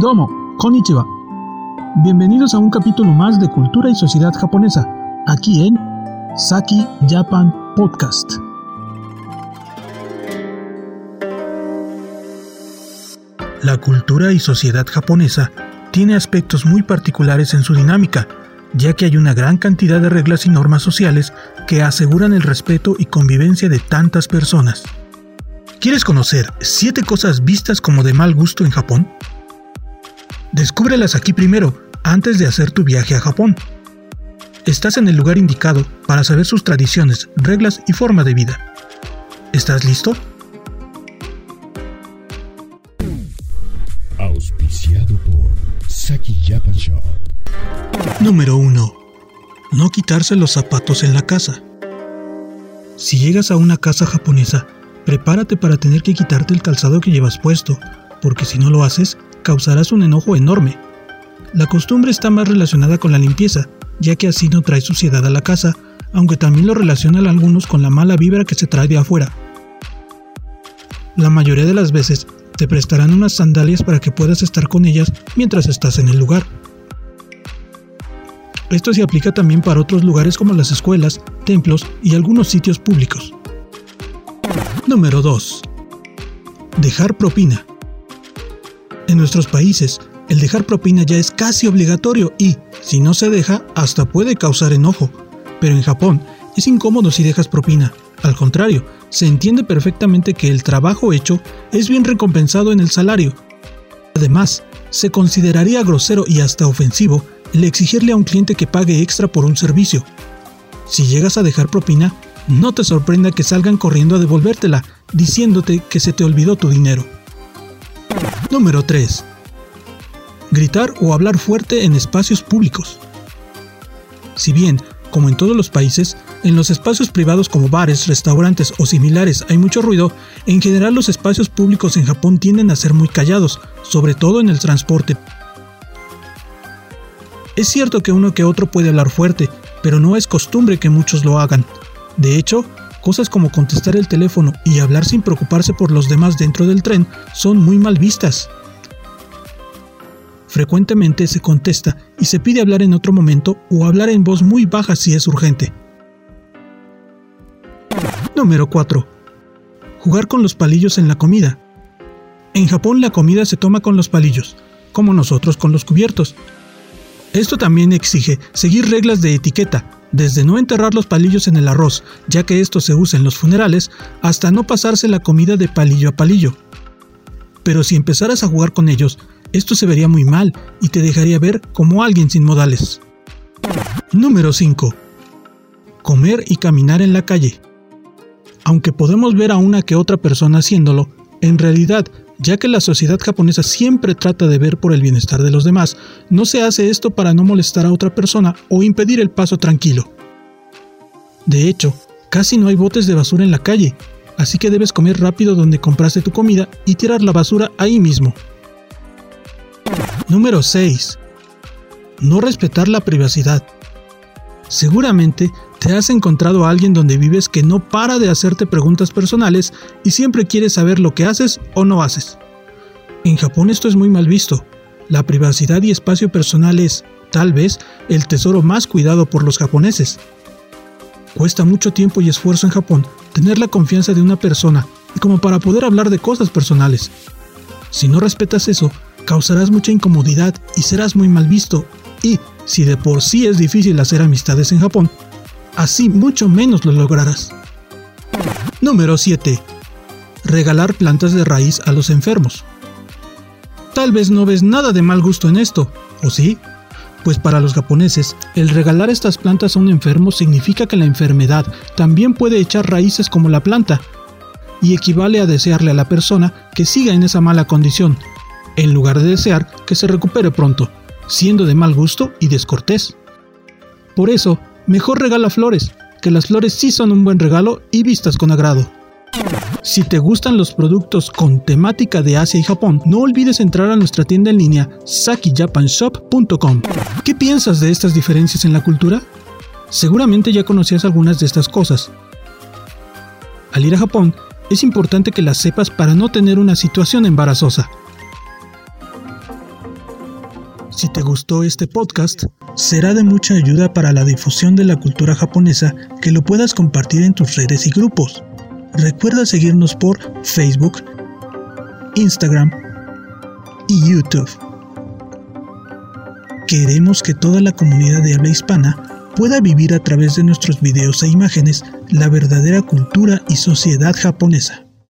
Domo, konnichiwa. Bienvenidos a un capítulo más de Cultura y Sociedad Japonesa, aquí en Saki Japan Podcast. La cultura y sociedad japonesa tiene aspectos muy particulares en su dinámica, ya que hay una gran cantidad de reglas y normas sociales que aseguran el respeto y convivencia de tantas personas. ¿Quieres conocer 7 cosas vistas como de mal gusto en Japón? Descúbrelas aquí primero, antes de hacer tu viaje a Japón. Estás en el lugar indicado para saber sus tradiciones, reglas y forma de vida. ¿Estás listo? Auspiciado por Saki Japan Shop. Número 1. No quitarse los zapatos en la casa. Si llegas a una casa japonesa, prepárate para tener que quitarte el calzado que llevas puesto, porque si no lo haces, causarás un enojo enorme. La costumbre está más relacionada con la limpieza, ya que así no trae suciedad a la casa, aunque también lo relacionan algunos con la mala vibra que se trae de afuera. La mayoría de las veces te prestarán unas sandalias para que puedas estar con ellas mientras estás en el lugar. Esto se aplica también para otros lugares como las escuelas, templos y algunos sitios públicos. Número 2. Dejar propina. En nuestros países, el dejar propina ya es casi obligatorio y, si no se deja, hasta puede causar enojo. Pero en Japón, es incómodo si dejas propina. Al contrario, se entiende perfectamente que el trabajo hecho es bien recompensado en el salario. Además, se consideraría grosero y hasta ofensivo el exigirle a un cliente que pague extra por un servicio. Si llegas a dejar propina, no te sorprenda que salgan corriendo a devolvértela, diciéndote que se te olvidó tu dinero. Número 3. Gritar o hablar fuerte en espacios públicos. Si bien, como en todos los países, en los espacios privados como bares, restaurantes o similares hay mucho ruido, en general los espacios públicos en Japón tienden a ser muy callados, sobre todo en el transporte. Es cierto que uno que otro puede hablar fuerte, pero no es costumbre que muchos lo hagan. De hecho, cosas como contestar el teléfono y hablar sin preocuparse por los demás dentro del tren son muy mal vistas. Frecuentemente se contesta y se pide hablar en otro momento o hablar en voz muy baja si es urgente. Número 4. Jugar con los palillos en la comida. En Japón la comida se toma con los palillos, como nosotros con los cubiertos. Esto también exige seguir reglas de etiqueta, desde no enterrar los palillos en el arroz, ya que esto se usa en los funerales, hasta no pasarse la comida de palillo a palillo. Pero si empezaras a jugar con ellos, esto se vería muy mal y te dejaría ver como alguien sin modales. Número 5. Comer y caminar en la calle. Aunque podemos ver a una que otra persona haciéndolo, en realidad, ya que la sociedad japonesa siempre trata de ver por el bienestar de los demás, no se hace esto para no molestar a otra persona o impedir el paso tranquilo. De hecho, casi no hay botes de basura en la calle, así que debes comer rápido donde compraste tu comida y tirar la basura ahí mismo. Número 6. No respetar la privacidad. Seguramente te has encontrado a alguien donde vives que no para de hacerte preguntas personales y siempre quiere saber lo que haces o no haces. En Japón esto es muy mal visto. La privacidad y espacio personal es, tal vez, el tesoro más cuidado por los japoneses. Cuesta mucho tiempo y esfuerzo en Japón tener la confianza de una persona como para poder hablar de cosas personales. Si no respetas eso, causarás mucha incomodidad y serás muy mal visto. Y, si de por sí es difícil hacer amistades en Japón, así mucho menos lo lograrás. Número 7. Regalar plantas de raíz a los enfermos. Tal vez no ves nada de mal gusto en esto, ¿o sí? Pues para los japoneses, el regalar estas plantas a un enfermo significa que la enfermedad también puede echar raíces como la planta, y equivale a desearle a la persona que siga en esa mala condición, en lugar de desear que se recupere pronto, siendo de mal gusto y descortés. Por eso, mejor regala flores, que las flores sí son un buen regalo y vistas con agrado. Si te gustan los productos con temática de Asia y Japón, no olvides entrar a nuestra tienda en línea sakijapanshop.com. ¿Qué piensas de estas diferencias en la cultura? Seguramente ya conocías algunas de estas cosas. Al ir a Japón, es importante que las sepas para no tener una situación embarazosa. Si te gustó este podcast, será de mucha ayuda para la difusión de la cultura japonesa que lo puedas compartir en tus redes y grupos. Recuerda seguirnos por Facebook, Instagram y YouTube. Queremos que toda la comunidad de habla hispana pueda vivir a través de nuestros videos e imágenes la verdadera cultura y sociedad japonesa.